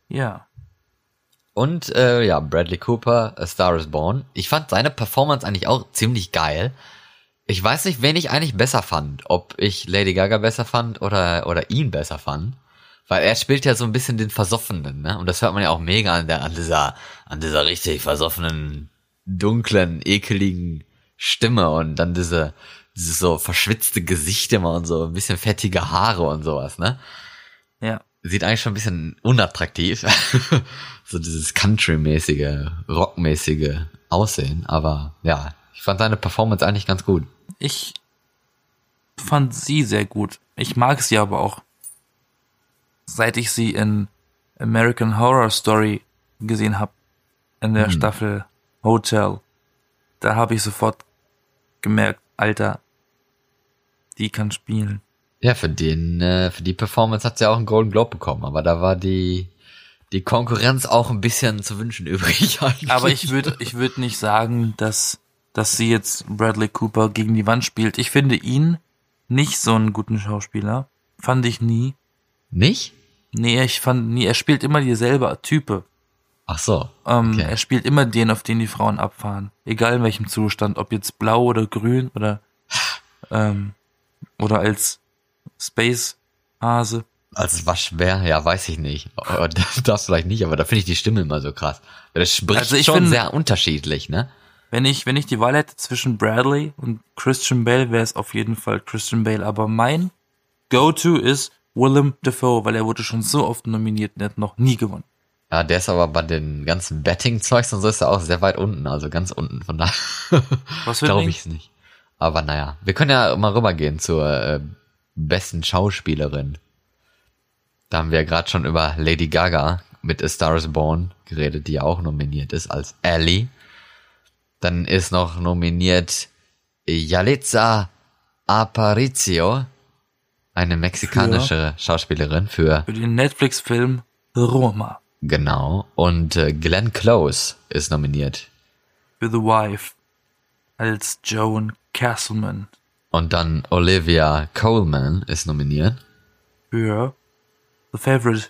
Ja. Und äh, ja, Bradley Cooper, A Star is Born. Ich fand seine Performance eigentlich auch ziemlich geil. Ich weiß nicht, wen ich eigentlich besser fand. Ob ich Lady Gaga besser fand oder, oder ihn besser fand. Weil er spielt ja so ein bisschen den Versoffenen, ne? Und das hört man ja auch mega an, der, an dieser, an dieser richtig versoffenen, dunklen, ekeligen Stimme und dann diese, diese so verschwitzte Gesichter und so ein bisschen fettige Haare und sowas, ne? Ja. Sieht eigentlich schon ein bisschen unattraktiv. so dieses Country-mäßige, Rock-mäßige Aussehen. Aber ja, ich fand seine Performance eigentlich ganz gut. Ich fand sie sehr gut. Ich mag sie aber auch. Seit ich sie in American Horror Story gesehen habe, in der Hm. Staffel Hotel, da habe ich sofort gemerkt, Alter, die kann spielen. Ja, für den, äh, für die Performance hat sie auch einen Golden Globe bekommen, aber da war die, die Konkurrenz auch ein bisschen zu wünschen übrig eigentlich. Aber ich würde, ich würde nicht sagen, dass, dass sie jetzt Bradley Cooper gegen die Wand spielt. Ich finde ihn nicht so einen guten Schauspieler. Fand ich nie. Nicht? Nee, ich fand nie, er spielt immer dieselbe Type. Ach so. Ähm, Okay. Er spielt immer den, auf den die Frauen abfahren. Egal in welchem Zustand, ob jetzt blau oder grün oder, ähm, oder als Space Hase. Als Waschbär, ja, weiß ich nicht. Oh, Das vielleicht nicht, aber da finde ich die Stimme immer so krass. Das spricht Also ich schon finde- sehr unterschiedlich, ne? Wenn ich, wenn ich die Wahl hätte zwischen Bradley und Christian Bale, wäre es auf jeden Fall Christian Bale. Aber mein Go-To ist Willem Dafoe, weil er wurde schon so oft nominiert und er hat noch nie gewonnen. Ja, der ist aber bei den ganzen Betting-Zeugs und so ist er auch sehr weit unten, also ganz unten, von daher glaube ich nicht. Aber naja, wir können ja mal rübergehen zur äh, besten Schauspielerin. Da haben wir ja gerade schon über Lady Gaga mit A Star is Born geredet, die ja auch nominiert ist als Ellie. Dann ist noch nominiert Yalitza Aparicio, eine mexikanische Schauspielerin für Für den Netflix-Film Roma. Genau. Und äh, Glenn Close ist nominiert. Für The Wife. Als Joan Castleman. Und dann Olivia Coleman ist nominiert. Für The Favorite.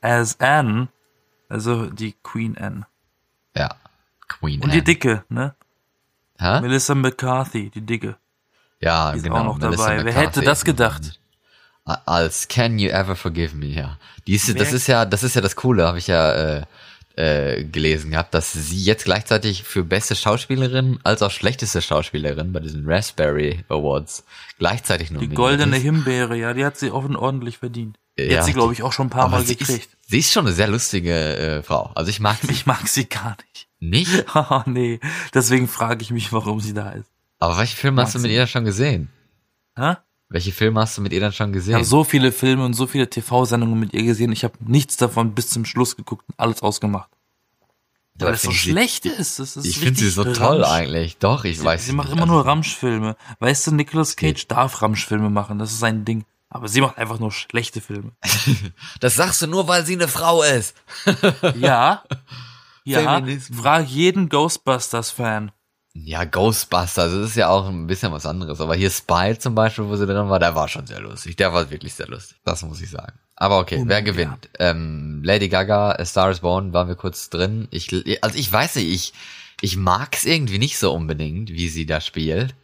As Anne. Also die Queen Anne. Ja. Queen Und die Anne. Dicke, ne? Hä? Melissa McCarthy, die Dicke. Ja, Die ist genau. auch noch Melissa dabei. Wer McCarthy hätte das gedacht? Als Can You Ever Forgive Me, ja. Die ist, das Wer- ist ja, das ist ja das Coole, habe ich ja äh, äh, gelesen gehabt, dass sie jetzt gleichzeitig für beste Schauspielerin als auch schlechteste Schauspielerin bei diesen Raspberry Awards gleichzeitig Die nominiert goldene ist. Himbeere, ja, die hat sie offen ordentlich verdient. Die Ja, hat sie, die- glaube ich, auch schon ein paar Mal sie gekriegt. ist, sie ist schon eine sehr lustige äh, Frau. Also ich mag sie Ich mag sie gar nicht. nicht. Haha, nee. Deswegen frage ich mich, warum sie da ist. Aber welche Filme hast du mit sie. ihr schon gesehen? Hä? Welche Filme hast du mit ihr dann schon Ich gesehen? habe so viele Filme und so viele TV-Sendungen mit ihr gesehen. Ich habe nichts davon bis zum Schluss geguckt und alles ausgemacht. Weil es so ich sie- schlecht ist. Das ist ich finde sie so toll Ramsch. eigentlich. Doch, ich Sie, weiß sie nicht. macht immer Also, nur Ramschfilme. Weißt du, Nicolas geht. Cage darf Ramschfilme machen. Das ist sein Ding. Aber sie macht einfach nur schlechte Filme. Das sagst du nur, weil sie eine Frau ist. Ja. Ja. Feminismus. Frag jeden Ghostbusters-Fan. Ja, Ghostbusters, das ist ja auch ein bisschen was anderes. Aber hier Spy zum Beispiel, wo sie drin war, der war schon sehr lustig. Der war wirklich sehr lustig. Das muss ich sagen. Aber okay, Oh wer gewinnt? Ähm, Lady Gaga, A Star is Born, waren wir kurz drin. Ich, also ich weiß nicht, ich, ich mag's irgendwie nicht so unbedingt, wie sie da spielt.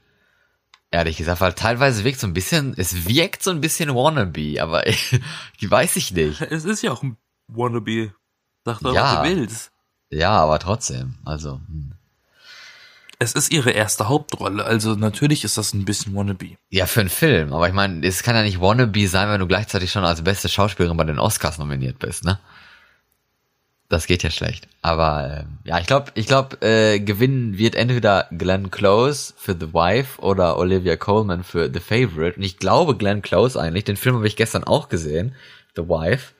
Ehrlich gesagt, weil teilweise wirkt so ein bisschen, es wirkt so ein bisschen wannabe, aber ich, weiß ich nicht. Es ist ja auch ein Wannabe. Sag doch, Ja. was du willst. Ja, aber trotzdem, also, hm. Es ist ihre erste Hauptrolle, also natürlich ist das ein bisschen Wannabe. Ja, für einen Film. Aber ich meine, es kann ja nicht wannabe sein, wenn du gleichzeitig schon als beste Schauspielerin bei den Oscars nominiert bist, ne? Das geht ja schlecht. Aber ähm, ja, ich glaube, ich glaube, äh, gewinnen wird entweder Glenn Close für The Wife oder Olivia Colman für The Favorite. Und ich glaube Glenn Close eigentlich. Den Film habe ich gestern auch gesehen, The Wife.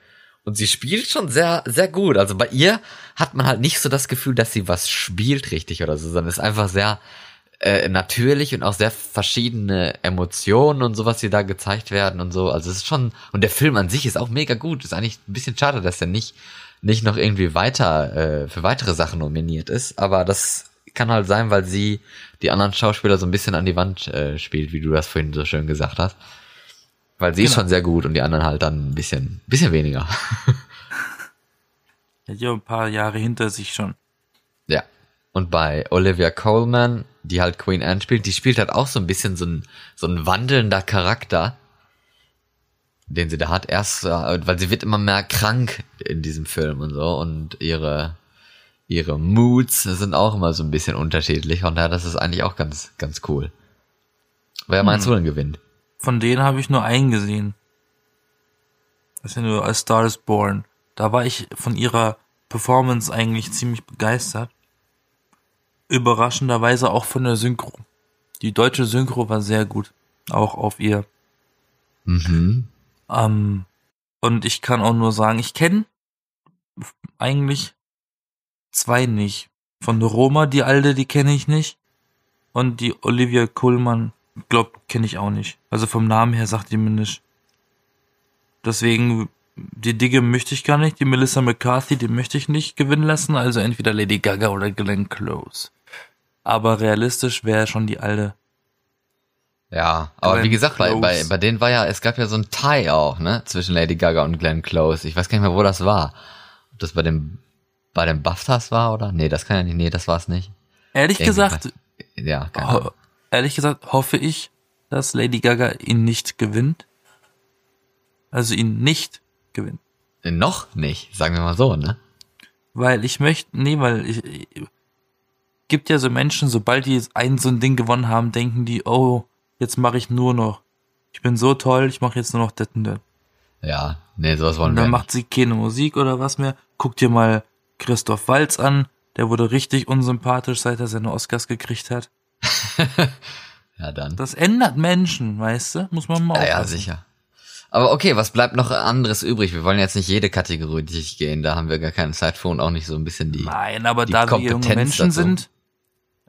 Und sie spielt schon sehr, sehr gut. Also bei ihr hat man halt nicht so das Gefühl, dass sie was spielt richtig oder so, sondern ist einfach sehr äh, natürlich und auch sehr verschiedene Emotionen und so, was sie da gezeigt werden und so. Also es ist schon, und der Film an sich ist auch mega gut. Ist eigentlich ein bisschen schade, dass er nicht, nicht noch irgendwie weiter, äh, für weitere Sachen nominiert ist. Aber das kann halt sein, weil sie die anderen Schauspieler so ein bisschen an die Wand äh, spielt, wie du das vorhin so schön gesagt hast. Weil sie genau. ist schon sehr gut und die anderen halt dann ein bisschen, bisschen weniger. Hat ja ein paar Jahre hinter sich schon. Ja. Und bei Olivia Coleman, die halt Queen Anne spielt, die spielt halt auch so ein bisschen so ein, so ein wandelnder Charakter, den sie da hat. Erst, äh, weil sie wird immer mehr krank in diesem Film und so und ihre, ihre Moods sind auch immer so ein bisschen unterschiedlich. Und daher, das ist eigentlich auch ganz, ganz cool. Wer meinst hm. du denn gewinnt? Von denen habe ich nur einen gesehen. Das ist ja nur A Star is Born. Da war ich von ihrer Performance eigentlich ziemlich begeistert. Überraschenderweise auch von der Synchro. Die deutsche Synchro war sehr gut. Auch auf ihr. Mhm. Ähm, und ich kann auch nur sagen, ich kenne eigentlich zwei nicht. Von Roma, die alte, die kenne ich nicht. Und die Olivia Kuhlmann glaub, kenne ich auch nicht. Also vom Namen her sagt die mir nicht. Deswegen, die Digge möchte ich gar nicht. Die Melissa McCarthy, die möchte ich nicht gewinnen lassen. Also entweder Lady Gaga oder Glenn Close. Aber realistisch wäre schon die alte. Ja, aber Glenn wie gesagt, bei, bei, bei denen war ja, es gab ja so ein Tie auch, ne, zwischen Lady Gaga und Glenn Close. Ich weiß gar nicht mehr, wo das war. Ob das bei dem, bei dem BAFTAs war, oder? Nee, das kann ja nicht, nee, das war es nicht. Ehrlich Irgendwie gesagt, ja, keine Ahnung ehrlich gesagt hoffe ich, dass Lady Gaga ihn nicht gewinnt. Also ihn nicht gewinnt. Noch nicht, sagen wir mal so, ne? Weil ich möchte, nee, weil ich, ich gibt ja so Menschen, sobald die ein so ein Ding gewonnen haben, denken die, oh, jetzt mache ich nur noch. Ich bin so toll, ich mache jetzt nur noch das und das. Ja, nee, sowas wollen und wir dann macht sie keine Musik oder was mehr. Guck dir mal Christoph Walz an, der wurde richtig unsympathisch, seit er seine Oscars gekriegt hat. ja, dann. Das ändert Menschen, weißt du? Muss man mal Ja, ja, sicher. Aber okay, was bleibt noch anderes übrig? Wir wollen jetzt nicht jede Kategorie durchgehen, da haben wir gar keine Zeit für und auch nicht so ein bisschen die. Nein, aber da wir junge Menschen dazu. sind,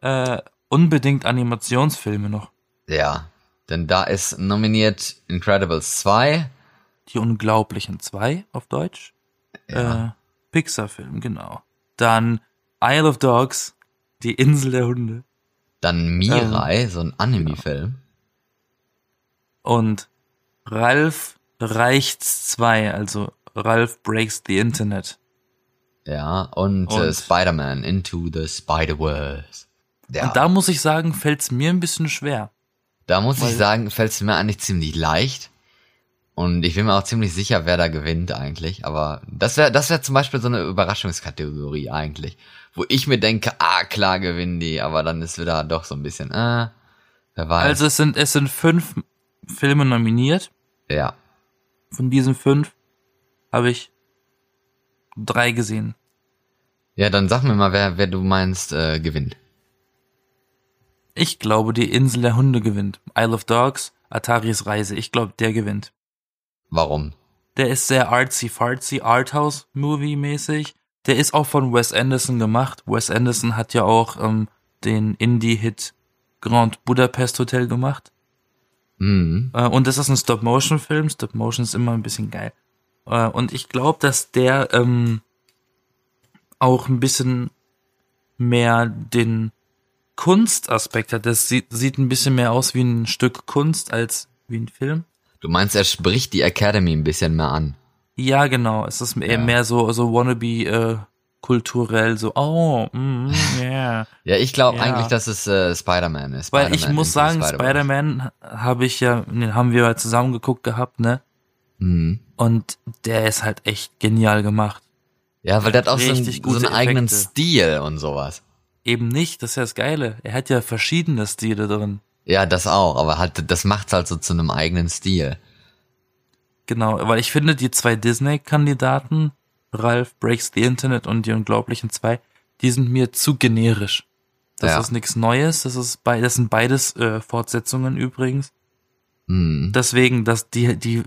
äh, unbedingt Animationsfilme noch. Ja, denn da ist nominiert Incredibles 2. Die Unglaublichen 2 auf Deutsch. Ja. Äh, Pixar-Film, genau. Dann Isle of Dogs, die Insel der Hunde. Dann Mirai, ähm, so ein Anime-Film. Und Ralph reicht's zwei, also Ralph Breaks the Internet. Ja, und, äh, und äh, Spider-Man Into the Spider-Verse. Ja. Und da muss ich sagen, fällt's mir ein bisschen schwer. Da muss ich sagen, fällt's mir eigentlich ziemlich leicht. Und ich bin mir auch ziemlich sicher, wer da gewinnt eigentlich. Aber das wäre das wäre zum Beispiel so eine Überraschungskategorie eigentlich wo ich mir denke, ah, klar gewinnen die, aber dann ist wieder doch so ein bisschen, äh, wer weiß. Also es sind, es sind fünf Filme nominiert. Ja. Von diesen fünf habe ich drei gesehen. Ja, dann sag mir mal, wer, wer du meinst, äh, gewinnt. Ich glaube, die Insel der Hunde gewinnt. Isle of Dogs, Ataris Reise. Ich glaube, der gewinnt. Warum? Der ist sehr artsy-fartsy, Arthouse-Movie-mäßig. Der ist auch von Wes Anderson gemacht. Wes Anderson hat ja auch ähm, den Indie-Hit Grand Budapest Hotel gemacht. Mhm. Äh, und das ist ein Stop-Motion-Film. Stop-Motion ist immer ein bisschen geil. Äh, und ich glaube, dass der ähm, auch ein bisschen mehr den Kunstaspekt hat. Das sieht, sieht ein bisschen mehr aus wie ein Stück Kunst als wie ein Film. Du meinst, er spricht die Academy ein bisschen mehr an? Ja, genau. Es ist ja. mehr so, so wannabe, äh, kulturell, so, oh, mm, yeah. ja, ich glaube ja. eigentlich, dass es äh, Spider-Man ist. Spider Weil ich muss sagen, Spider-Man habe ich ja, den haben wir zusammen geguckt gehabt, ne? Mhm. Und der ist halt echt genial gemacht. Ja, weil der hat auch so, einen, so einen eigenen Stil und sowas. Eben nicht, das ist ja das Geile. Er hat ja verschiedene Stile drin. Ja, das auch, aber halt, das macht's halt so zu einem eigenen Stil. Genau, weil ich finde, die zwei Disney-Kandidaten, Ralph Breaks the Internet und die Unglaublichen zwei, die sind mir zu generisch. Das ja. ist nichts Neues, das ist das sind beides äh, Fortsetzungen übrigens. Mhm. Deswegen, dass die, die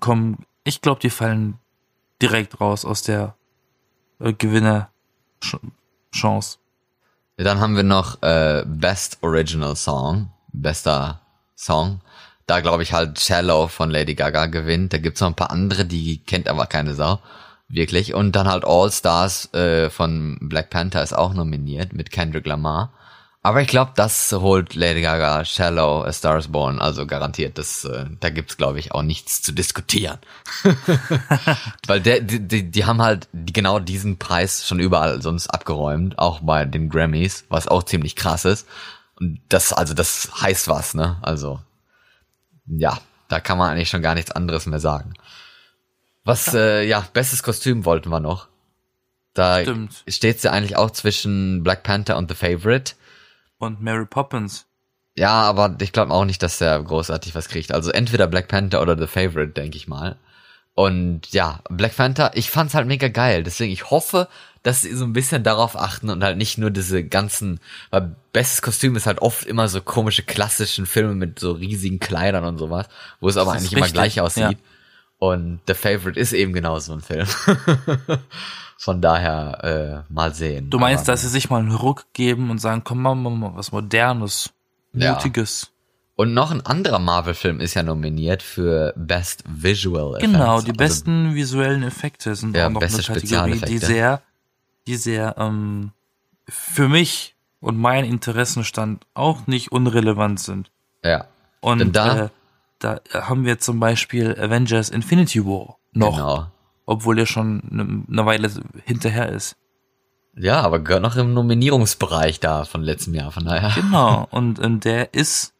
kommen, ich glaube, die fallen direkt raus aus der äh, Gewinner-Chance. Dann haben wir noch äh, Best Original Song, bester Song. Da glaube ich halt Shallow von Lady Gaga gewinnt. Da gibt's noch ein paar andere, die kennt aber keine Sau. Wirklich. Und dann halt All Stars äh, von Black Panther ist auch nominiert mit Kendrick Lamar. Aber ich glaube, das holt Lady Gaga Shallow, A Star is Born, also garantiert. Das, äh, da gibt's glaube ich auch nichts zu diskutieren, weil der, die, die, die haben halt genau diesen Preis schon überall sonst abgeräumt, auch bei den Grammys, was auch ziemlich krass ist. Und das, also das heißt was, ne? Also ja, da kann man eigentlich schon gar nichts anderes mehr sagen. Was, äh, ja, bestes Kostüm wollten wir noch. Da steht's ja eigentlich auch zwischen Black Panther und The Favorite. Und Mary Poppins. Ja, aber ich glaube auch nicht, dass der großartig was kriegt. Also entweder Black Panther oder The Favorite, denke ich mal. Und ja, Black Panther, ich fand's halt mega geil. Deswegen, ich hoffe, dass sie so ein bisschen darauf achten und halt nicht nur diese ganzen, weil bestes Kostüm ist halt oft immer so komische klassischen Filme mit so riesigen Kleidern und sowas, wo es aber eigentlich immer richtig, gleich aussieht. ja. Und The Favorite ist eben genau so ein Film. Von daher, äh, mal sehen. Du meinst, Aber- dass sie sich mal einen Ruck geben und sagen, komm mal, mal, was Modernes, Ja. Und noch ein anderer Marvel-Film ist ja nominiert für Best Visual Effects. Genau, die Also, besten visuellen Effekte sind Ja, auch noch eine beste Kategorie, die sehr, die sehr ähm, für mich und mein Interessenstand auch nicht unrelevant sind. Ja, Und Denn da- äh, da haben wir zum Beispiel Avengers Infinity War noch, genau. obwohl er schon eine, eine Weile hinterher ist. Ja, aber gehört noch im Nominierungsbereich da von letztem Jahr, von daher. Genau, und ähm, der ist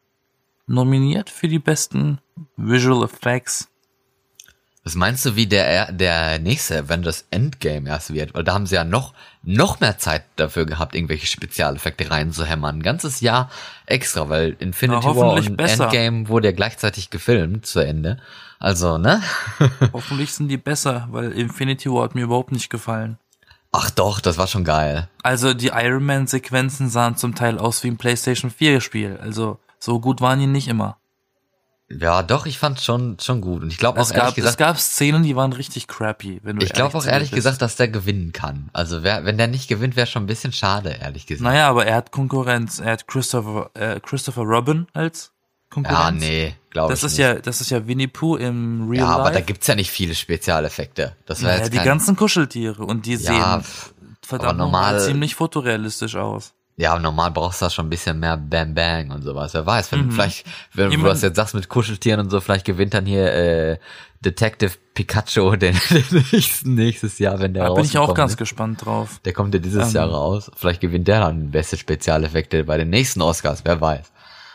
nominiert für die besten Visual Effects. Was meinst du, wie der, der nächste Avengers Endgame erst wird? Weil da haben sie ja noch, noch mehr Zeit dafür gehabt, irgendwelche Spezialeffekte reinzuhämmern. Ein ganzes Jahr extra, weil Infinity Na, War und besser. Endgame wurde ja gleichzeitig gefilmt zu Ende. Also, ne? Hoffentlich sind die besser, weil Infinity War hat mir überhaupt nicht gefallen. Ach doch, das war schon geil. Also die Iron Man Sequenzen sahen zum Teil aus wie ein PlayStation 4 Spiel. Also so gut waren die nicht immer. Ja, doch, ich fand's schon, schon gut. Und ich glaube auch Es ehrlich gab, es gesagt, gab Szenen, die waren richtig crappy. Wenn du ich glaube auch ehrlich bist. gesagt, dass der gewinnen kann. Also wer, wenn der nicht gewinnt, wäre schon ein bisschen schade, ehrlich gesagt. Naja, aber er hat Konkurrenz. Er hat Christopher, äh, Christopher Robin als Konkurrenz. ja, nee, glaube ich Das ist nicht. ja, das ist ja Winnie Pooh im Real ja, Life. aber da gibt's ja nicht viele Spezialeffekte. Das wäre naja, jetzt die kein, ganzen Kuscheltiere und die Ja, sehen verdammt normal ziemlich fotorealistisch aus. Ja, normal brauchst du da schon ein bisschen mehr Bam Bang und sowas. Wer weiß, wenn vielleicht, wenn du Jemand- das jetzt sagst mit Kuscheltieren und so, vielleicht gewinnt dann hier äh, Detective Pikachu den, den nächsten, nächstes Jahr, wenn der Da bin ich auch ganz gespannt drauf. Der kommt ja dieses Ähm. Jahr raus. Vielleicht gewinnt der dann beste Spezialeffekte bei den nächsten Oscars, wer weiß.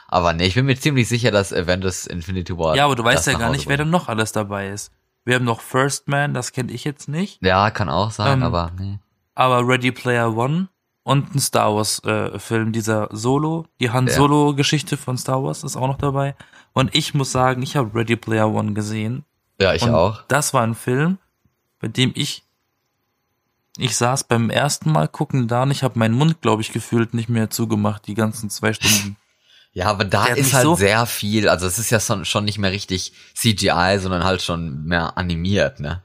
Aber nee, ich bin mir ziemlich sicher, dass Avengers Infinity War. Ja, aber du weißt ja gar Hause nicht, wer denn noch alles dabei ist. Wir haben noch First Man, das kenne ich jetzt nicht. Ja, kann auch sein, Ähm, aber nee. Aber Ready Player One und ein Star Wars äh, Film, dieser Solo, die Han Ja. Solo Geschichte von Star Wars ist auch noch dabei. Und ich muss sagen, ich habe Ready Player One gesehen. Ja, ich und auch. Das war ein Film, bei dem ich ich saß beim ersten Mal gucken da und ich habe meinen Mund, glaube ich, gefühlt nicht mehr zugemacht die ganzen zwei Stunden. Ja, aber da Der ist halt so- sehr viel, also es ist ja schon, schon nicht mehr richtig CGI, sondern halt schon mehr animiert, ne?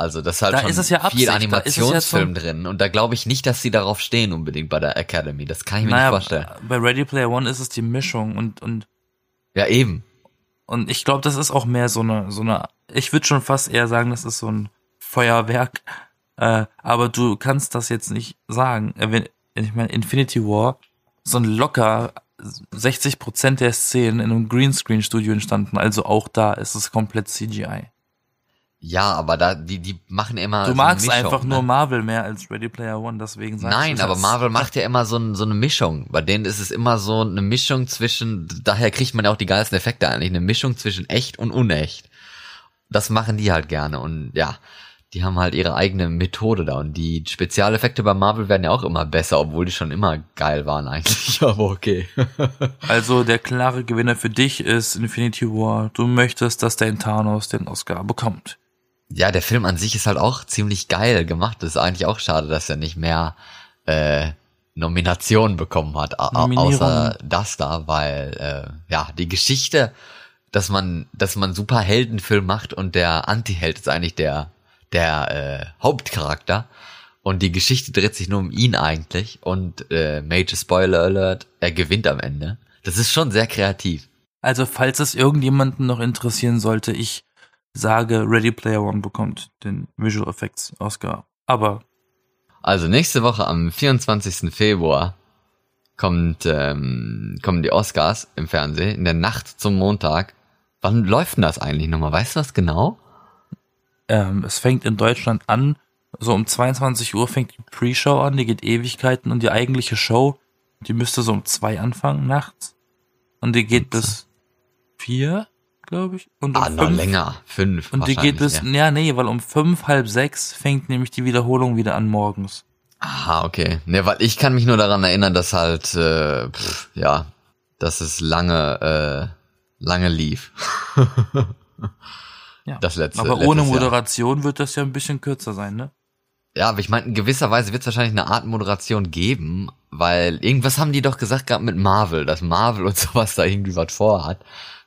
Also das ist halt Da schon ist es ja viel ja Animationsfilm drin und da glaube ich nicht, dass sie darauf stehen unbedingt bei der Academy. Das kann ich mir naja, nicht vorstellen. bei Ready Player One ist es die Mischung und und Ja, eben. Und ich glaube, das ist auch mehr so eine, so eine, ich würde schon fast eher sagen, das ist so ein Feuerwerk. Äh, aber du kannst das jetzt nicht sagen. Äh, wenn- Ich meine, Infinity War, so ein locker 60 Prozent der Szenen in einem Greenscreen-Studio entstanden. Also auch da ist es komplett CGI. Ja, aber da, die, die machen immer. Du so magst einfach ne? nur Marvel mehr als Ready Player One, deswegen sagst Nein, du aber. Marvel macht ja immer so, ein, so eine Mischung. Bei denen ist es immer so eine Mischung zwischen, daher kriegt man ja auch die geilsten Effekte eigentlich, eine Mischung zwischen echt und unecht. Das machen die halt gerne und ja, die haben halt ihre eigene Methode da und die Spezialeffekte bei Marvel werden ja auch immer besser, obwohl die schon immer geil waren eigentlich, aber okay. Also der klare Gewinner für dich ist Infinity War. Du möchtest, dass der Thanos den Oscar bekommt. Ja, der Film an sich ist halt auch ziemlich geil gemacht. Das ist eigentlich auch schade, dass er nicht mehr äh, Nominationen bekommen hat, außer das da, weil äh, ja die Geschichte, dass man, dass man Superheldenfilm macht und der Anti-Held ist eigentlich der der äh, Hauptcharakter und die Geschichte dreht sich nur um ihn eigentlich und äh, Major Spoiler Alert, er gewinnt am Ende. Das ist schon sehr kreativ. Also falls es irgendjemanden noch interessieren sollte, ich sage, Ready Player One bekommt den Visual Effects Oscar. Aber Also nächste Woche am 24. Februar kommt ähm, kommen die Oscars im Fernsehen in der Nacht zum Montag. Wann läuft denn das eigentlich nochmal? Weißt du das genau? ähm, es fängt in Deutschland an, so um 22 Uhr fängt die Pre-Show an, die geht Ewigkeiten und die eigentliche Show, die müsste so um zwei anfangen nachts. Und die geht bis vier, glaube ich. Und um Ah, noch fünf- länger. Fünf. Und die geht bis, wahrscheinlich, ja nee, weil um fünf, halb sechs fängt nämlich die Wiederholung wieder an morgens. Aha, okay. Ne, weil ich kann mich nur daran erinnern, dass halt, äh, pff, ja, dass es lange, äh, lange lief. Ja. Das letzte. Aber ohne letztes Jahr. Moderation wird das ja ein bisschen kürzer sein, ne? Ja, aber ich meine, in gewisser Weise wird es wahrscheinlich eine Art Moderation geben, weil irgendwas haben die doch gesagt gehabt mit Marvel, dass Marvel und sowas da irgendwie was vorhat.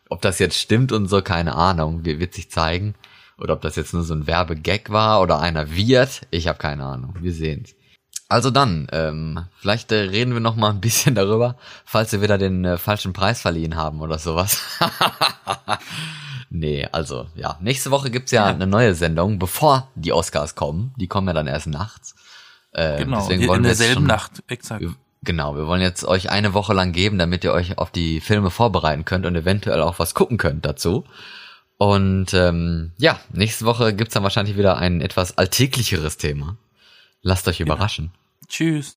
Ob das jetzt stimmt und so, keine Ahnung, wird sich zeigen. Oder ob das jetzt nur so ein Werbegag war oder einer wird, ich habe keine Ahnung. Wir sehen's. Also dann, ähm, vielleicht äh, reden wir noch mal ein bisschen darüber, falls wir wieder den äh, falschen Preis verliehen haben oder sowas. nee, also ja, nächste Woche gibt's ja, eine neue Sendung, bevor die Oscars kommen. Die kommen ja dann erst nachts. Ähm, Genau, deswegen in wollen wir jetzt derselben schon- Nacht, exakt. wir- Genau, wir wollen jetzt euch eine Woche lang geben, damit ihr euch auf die Filme vorbereiten könnt und eventuell auch was gucken könnt dazu. Und ähm, ja, nächste Woche gibt's dann wahrscheinlich wieder ein etwas alltäglicheres Thema. Lasst euch überraschen. Tschüss.